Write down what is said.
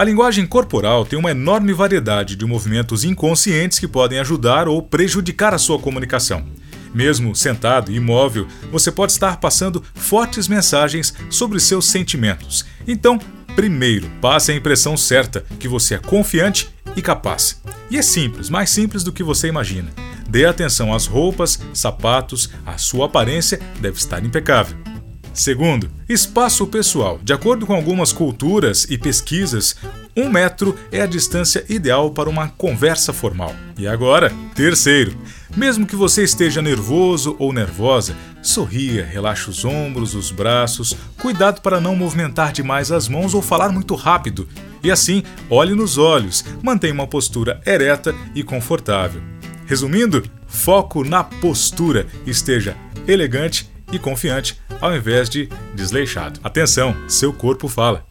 A linguagem corporal tem uma enorme variedade de movimentos inconscientes que podem ajudar ou prejudicar a sua comunicação. Mesmo sentado e imóvel, você pode estar passando fortes mensagens sobre seus sentimentos. Então, primeiro, passe a impressão certa que você é confiante e capaz. E é simples, mais simples do que você imagina. Dê atenção às roupas, sapatos, a sua aparência deve estar impecável. Segundo, espaço pessoal. De acordo com algumas culturas e pesquisas, um metro é a distância ideal para uma conversa formal. E agora, terceiro, mesmo que você esteja nervoso ou nervosa, sorria, relaxe os ombros, os braços, cuidado para não movimentar demais as mãos ou falar muito rápido. E assim, olhe nos olhos, mantenha uma postura ereta e confortável. Resumindo, foco na postura, esteja elegante e confiante ao invés de desleixado. Atenção, seu corpo fala.